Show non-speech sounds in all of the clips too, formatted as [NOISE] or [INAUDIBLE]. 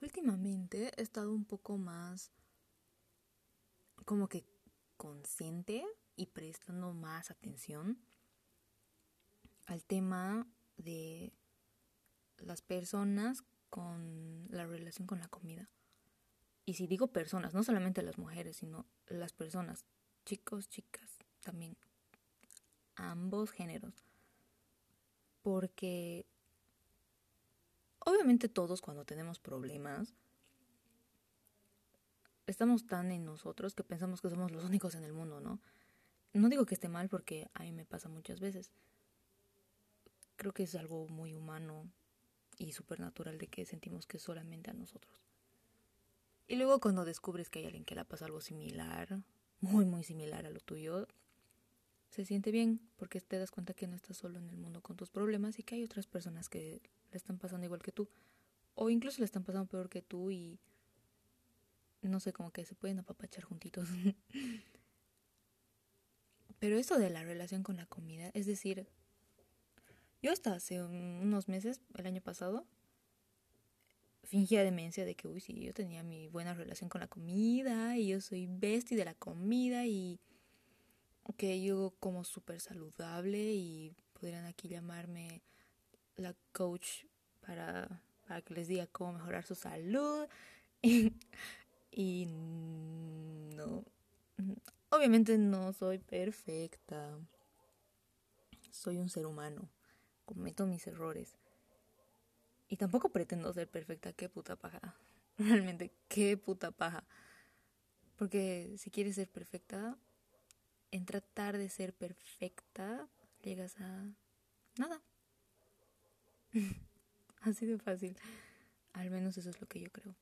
Últimamente he estado un poco más como que consciente y prestando más atención al tema de las personas con la relación con la comida. Y si digo personas, no solamente las mujeres, sino las personas, chicos, chicas, también ambos géneros. Porque obviamente todos cuando tenemos problemas, estamos tan en nosotros que pensamos que somos los únicos en el mundo, ¿no? No digo que esté mal porque a mí me pasa muchas veces. Creo que es algo muy humano y supernatural de que sentimos que solamente a nosotros. Y luego cuando descubres que hay alguien que le pasa algo similar, muy muy similar a lo tuyo, se siente bien porque te das cuenta que no estás solo en el mundo con tus problemas y que hay otras personas que le están pasando igual que tú o incluso le están pasando peor que tú y no sé, como que se pueden apapachar juntitos. [LAUGHS] Pero esto de la relación con la comida, es decir, yo hasta hace unos meses, el año pasado, fingía demencia de que, uy, sí, yo tenía mi buena relación con la comida y yo soy bestia de la comida y que yo como súper saludable y podrían aquí llamarme la coach para, para que les diga cómo mejorar su salud. [LAUGHS] y no, obviamente no soy perfecta. Soy un ser humano. Cometo mis errores. Y tampoco pretendo ser perfecta. Qué puta paja. [LAUGHS] Realmente, qué puta paja. Porque si quieres ser perfecta, en tratar de ser perfecta, llegas a nada. [LAUGHS] Así de fácil. Al menos eso es lo que yo creo.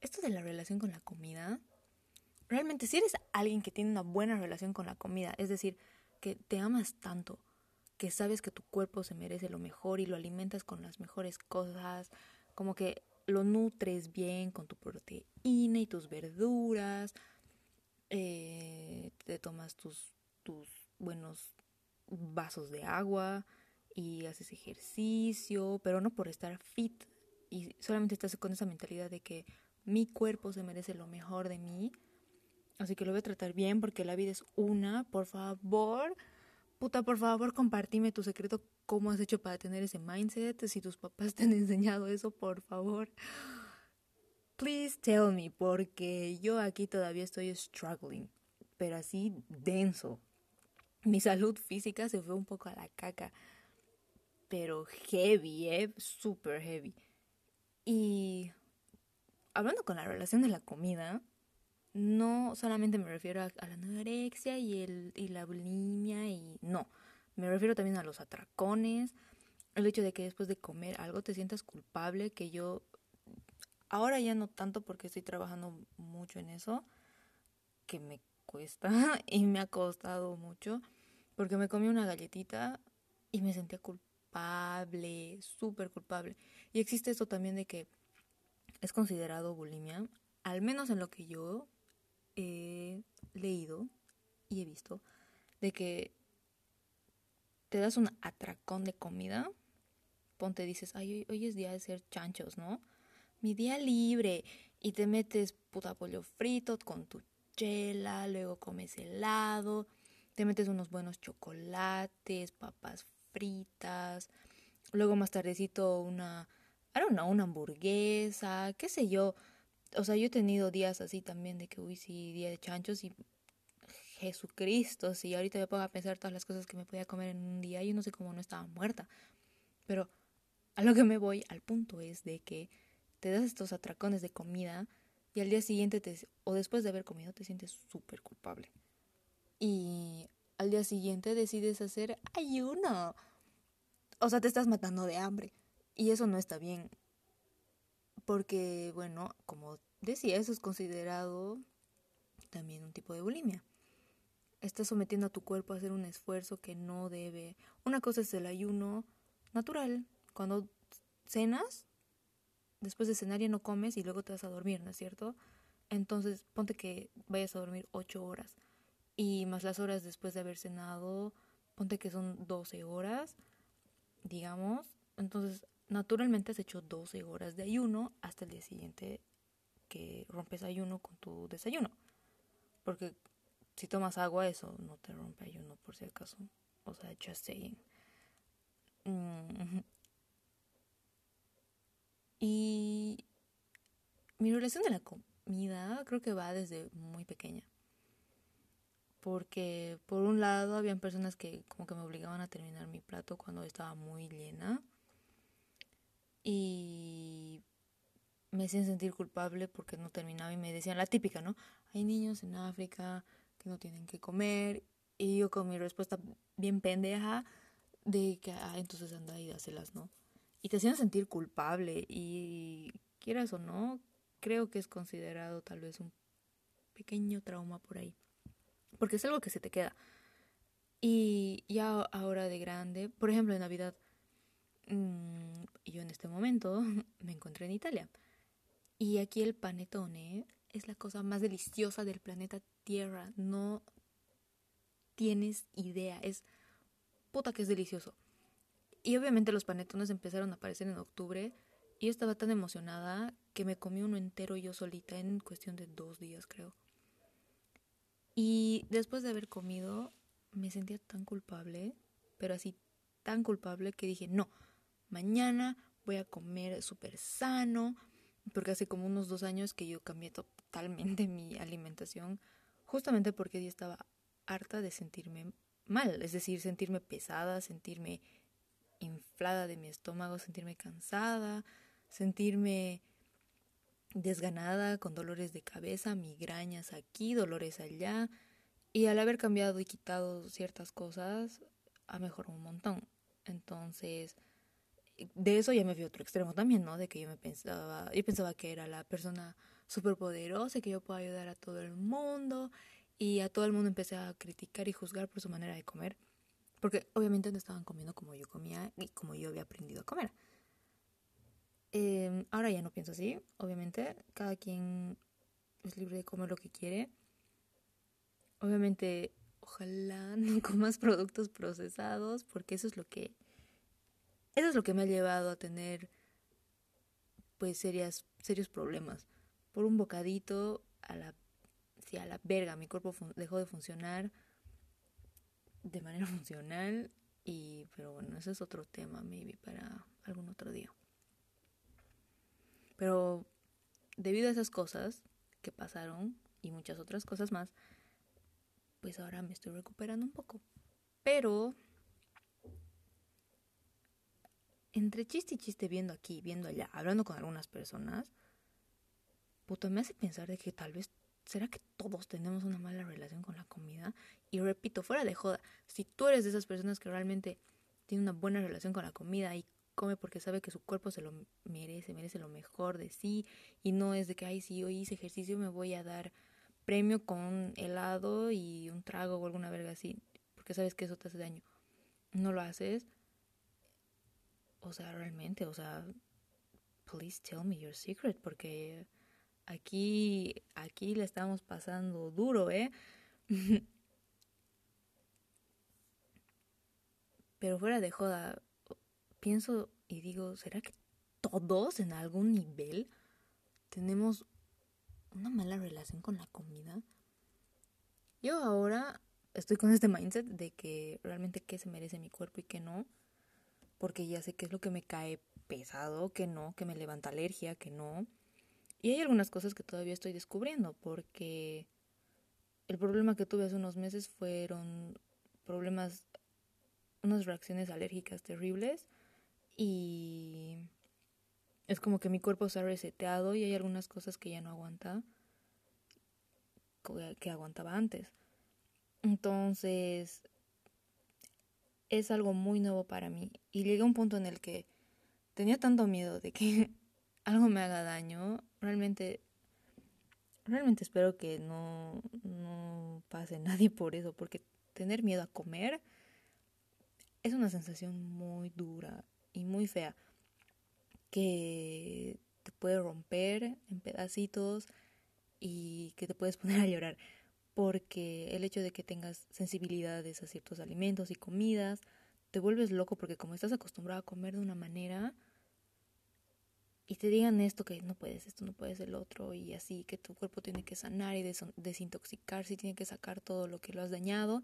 Esto de la relación con la comida, realmente si eres alguien que tiene una buena relación con la comida, es decir, que te amas tanto, que sabes que tu cuerpo se merece lo mejor y lo alimentas con las mejores cosas, como que lo nutres bien con tu proteína y tus verduras, eh, te tomas tus, tus buenos vasos de agua y haces ejercicio, pero no por estar fit y solamente estás con esa mentalidad de que mi cuerpo se merece lo mejor de mí. Así que lo voy a tratar bien porque la vida es una. Por favor, puta, por favor, compartime tu secreto. ¿Cómo has hecho para tener ese mindset? Si tus papás [LAUGHS] te han enseñado eso, por favor. Please tell me, porque yo aquí todavía estoy struggling, pero así denso. Mi salud física se fue un poco a la caca, pero heavy, eh, super heavy. Y hablando con la relación de la comida, no solamente me refiero a, la anorexia y, el, y la bulimia y no, me refiero también a los atracones, el hecho de que después de comer algo te sientas culpable, que yo ahora ya no tanto porque estoy trabajando mucho en eso, que me cuesta [LAUGHS] y me ha costado mucho, porque me comí una galletita y me sentía culpable, súper culpable. Y existe eso también de que es considerado bulimia, al menos en lo que yo he leído y he visto, de que te das un atracón de comida, ponte dices, ay, hoy, es día de ser chanchos, ¿no? Mi día libre y te metes puta pollo frito con tu luego comes helado, te metes unos buenos chocolates, papas fritas, luego más tardecito una I don't know, una hamburguesa, qué sé yo. O sea, yo he tenido días así también de que, uy, sí, día de chanchos y Jesucristo, si ahorita me pongo a pensar todas las cosas que me podía comer en un día, yo no sé cómo no estaba muerta. Pero a lo que me voy, al punto es de que te das estos atracones de comida y al día siguiente te, o después de haber comido te sientes súper culpable. Y al día siguiente decides hacer ayuno. O sea, te estás matando de hambre. Y eso no está bien. Porque, bueno, como decía, eso es considerado también un tipo de bulimia. Estás sometiendo a tu cuerpo a hacer un esfuerzo que no debe. Una cosa es el ayuno natural. Cuando cenas, después de cenar ya no comes y luego te vas a dormir, ¿no es cierto? Entonces, ponte que vayas a dormir ocho horas. Y más las horas después de haber cenado, ponte que son 12 horas, digamos. Entonces, naturalmente has hecho 12 horas de ayuno hasta el día siguiente que rompes ayuno con tu desayuno. Porque si tomas agua, eso no te rompe ayuno por si acaso. O sea, just saying. Mm. Y mi relación de la comida creo que va desde muy pequeña. Porque por un lado habían personas que como que me obligaban a terminar mi plato cuando estaba muy llena. Y me hacían sentir culpable porque no terminaba y me decían la típica, ¿no? Hay niños en África que no tienen que comer. Y yo con mi respuesta bien pendeja de que, ah, entonces anda y dáselas, ¿no? Y te hacían sentir culpable y quieras o no, creo que es considerado tal vez un pequeño trauma por ahí. Porque es algo que se te queda. Y ya ahora de grande, por ejemplo en Navidad, mmm, yo en este momento [LAUGHS] me encontré en Italia. Y aquí el panetone es la cosa más deliciosa del planeta Tierra. No tienes idea. Es puta que es delicioso. Y obviamente los panetones empezaron a aparecer en octubre. Y yo estaba tan emocionada que me comí uno entero yo solita en cuestión de dos días, creo. Y después de haber comido, me sentía tan culpable, pero así tan culpable que dije, no, mañana voy a comer súper sano, porque hace como unos dos años que yo cambié totalmente [LAUGHS] mi alimentación, justamente porque yo estaba harta de sentirme mal, es decir, sentirme pesada, sentirme inflada de mi estómago, sentirme cansada, sentirme desganada, con dolores de cabeza, migrañas aquí, dolores allá, y al haber cambiado y quitado ciertas cosas, ha mejorado un montón. Entonces, de eso ya me fui a otro extremo también, ¿no? De que yo me pensaba, yo pensaba que era la persona superpoderosa, que yo puedo ayudar a todo el mundo y a todo el mundo empecé a criticar y juzgar por su manera de comer, porque obviamente no estaban comiendo como yo comía y como yo había aprendido a comer. Em, ahora ya no pienso así, obviamente, cada quien es libre de comer lo que quiere. Obviamente, ojalá [LAUGHS] no comas productos procesados, porque eso es lo que eso es lo que me ha llevado a tener pues serias, serios problemas. Por un bocadito a la, sí, a la verga, mi cuerpo dejó de funcionar de manera [LAUGHS] funcional y pero bueno, ese es otro tema maybe para algún otro día. Pero debido a esas cosas que pasaron y muchas otras cosas más, pues ahora me estoy recuperando un poco. Pero entre chiste y chiste viendo aquí, viendo allá, hablando con algunas personas, puto, me hace pensar de que tal vez, ¿será que todos tenemos una mala relación con la comida? Y repito, fuera de joda, si tú eres de esas personas que realmente tiene una buena relación con la comida y come porque sabe que su cuerpo se lo merece, merece lo mejor de sí y no es de que, ay, si hoy hice ejercicio me voy a dar premio con helado y un trago o alguna verga así, porque sabes que eso te hace daño. No lo haces, o sea, realmente, o sea, please tell me your secret, porque aquí, aquí le estamos pasando duro, ¿eh? [LAUGHS] Pero fuera de joda, pienso y digo, ¿será que todos en algún nivel tenemos una mala relación con la comida? Yo ahora estoy con este mindset de que realmente qué se merece mi cuerpo y qué no porque ya sé qué es lo que me cae pesado, que no, que me levanta alergia, que no. Y hay algunas cosas que todavía estoy descubriendo, porque el problema que tuve hace unos meses fueron problemas, unas reacciones alérgicas terribles y es como que mi cuerpo se ha reseteado y hay algunas cosas que ya no aguanta, que aguantaba antes. Entonces, es algo muy nuevo para mí. Y llegué a un punto en el que tenía tanto miedo de que [LAUGHS] algo me haga daño. Realmente, realmente espero que no, no pase nadie por eso, porque tener miedo a comer es una sensación muy dura y muy fea que te puede romper en pedacitos y que te puedes [LAUGHS] poner a llorar porque el hecho de que tengas sensibilidades a ciertos alimentos y comidas, te vuelves loco porque como estás acostumbrado a comer de una manera, y te digan esto que no puedes, esto no puedes el otro y así que tu cuerpo tiene que sanar y desintoxicarse y tiene que sacar todo lo que lo has dañado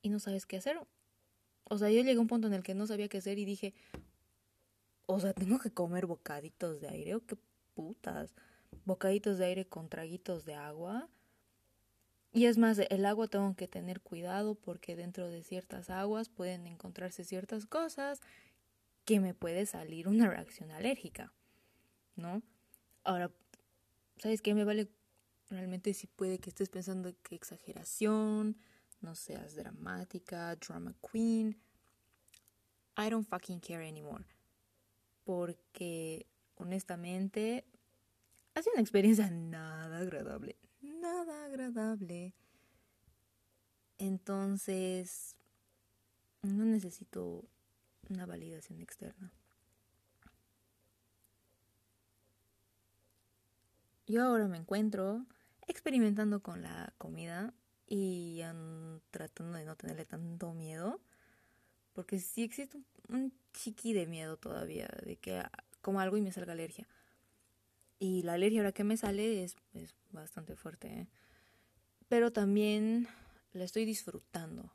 y no sabes qué hacer. O sea, yo llegué a un punto en el que no sabía qué hacer y dije, o sea, tengo que comer bocaditos de aire o qué putas. Bocaditos de aire con traguitos de agua. Y es más, el agua tengo que tener cuidado porque dentro de ciertas aguas pueden encontrarse ciertas cosas que me puede salir una reacción alérgica, ¿no? Ahora, ¿sabes qué? Me vale realmente si puede que estés pensando que exageración, no seas dramática, drama queen. I don't fucking care anymore. Porque honestamente ha sido una experiencia nada agradable. Nada agradable. Entonces, no necesito una validación externa. Yo ahora me encuentro experimentando con la comida y tratando de no tenerle tanto miedo, porque sí existe un, chiqui de miedo todavía, de que como algo y me salga alergia. Y la alergia ahora que me sale es, es bastante fuerte, ¿eh? pero también la estoy disfrutando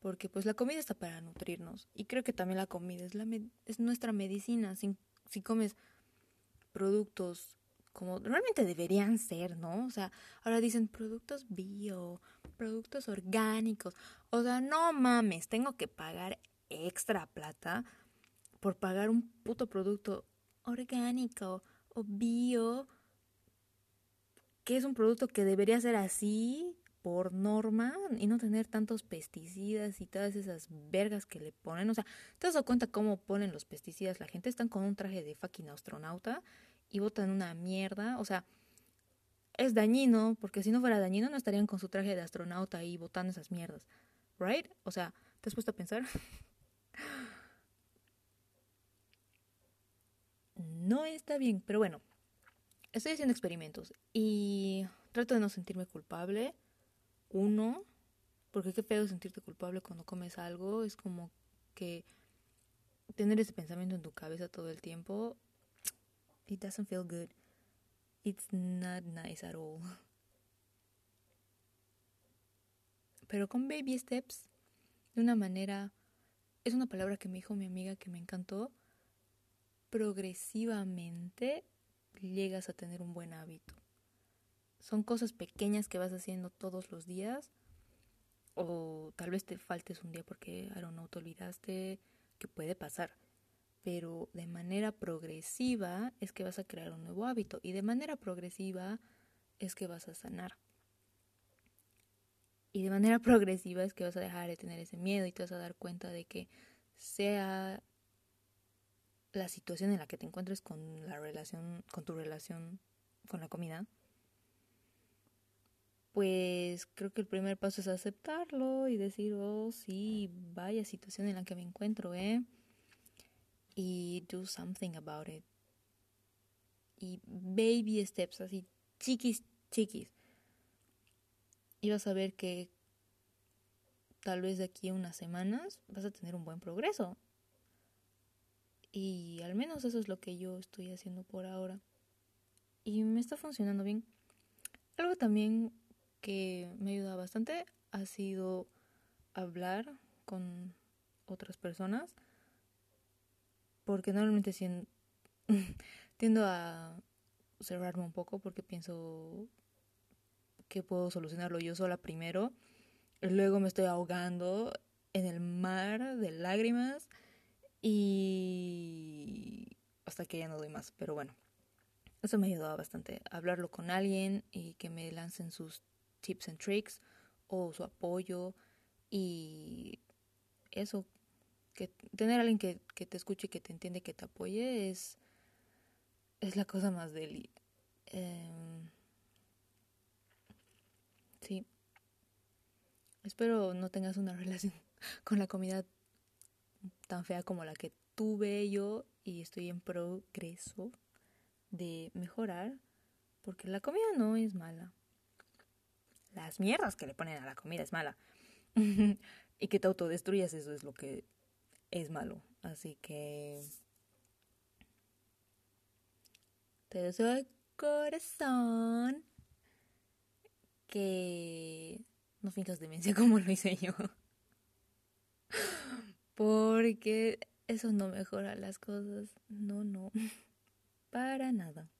porque pues la comida está para nutrirnos y creo que también la comida es, la es nuestra medicina. Si, si comes productos como realmente deberían ser, ¿no? O sea, ahora dicen productos bio, productos orgánicos. O sea, no mames, tengo que pagar extra plata por pagar un puto producto orgánico o bio, que es un producto que debería ser así por norma y no tener tantos pesticidas y todas esas vergas que le ponen. O sea, ¿te das cuenta cómo ponen los pesticidas? La gente está con un traje de fucking astronauta y botan una mierda. O sea, es dañino, porque si no fuera dañino no estarían con su traje de astronauta y botando esas mierdas. ¿Right? O sea, ¿te has puesto a pensar? [LAUGHS] no está bien, pero bueno, estoy haciendo experimentos y trato de no sentirme culpable uno, porque qué feo sentirte culpable cuando comes algo, es como que tener ese pensamiento en tu cabeza todo el tiempo, it doesn't feel good. It's not nice at all. Pero con baby steps, de una manera, es una palabra que me dijo mi amiga que me encantó, progresivamente llegas a tener un buen hábito. Son cosas pequeñas que vas haciendo todos los días. O tal vez te faltes un día porque, I don't know, te olvidaste, que puede pasar. Pero de manera progresiva es que vas a crear un nuevo hábito. Y de manera progresiva es que vas a sanar. Y de manera [LAUGHS] progresiva es que vas a dejar de tener ese miedo y te vas a dar cuenta de que sea la situación en la que te encuentres con la relación, con tu relación con la comida, pues creo que el primer paso es aceptarlo y decir, oh, sí, vaya situación en la que me encuentro, ¿eh? Y do something about it. Y baby steps, así, chiquis, chiquis. Y vas a ver que tal vez de aquí a unas semanas vas a tener un buen progreso. Y al menos eso es lo que yo estoy haciendo por ahora. Y me está funcionando bien. Algo también que me ayuda bastante ha sido hablar con otras personas porque normalmente [LAUGHS] tiendo a cerrarme un poco porque pienso que puedo solucionarlo yo sola primero luego me estoy ahogando en el mar de lágrimas y hasta que ya no doy más pero bueno eso me ha ayudado bastante hablarlo con alguien y que me lancen sus tips and tricks o su apoyo y eso, que tener a alguien que, que te escuche, que te entiende, que te apoye es, es la cosa más deli. Em, sí. Espero no tengas una [LAUGHS] relación con la comida tan fea como la que tuve yo y estoy en progreso de mejorar porque la comida no es mala las mierdas que le ponen a la comida es mala. [LAUGHS] y que te autodestruyas, eso es lo que es malo. Así que te deseo de corazón que no finjas demencia [LAUGHS] como lo hice yo. Porque eso no mejora las cosas. No, no. [LAUGHS] Para nada.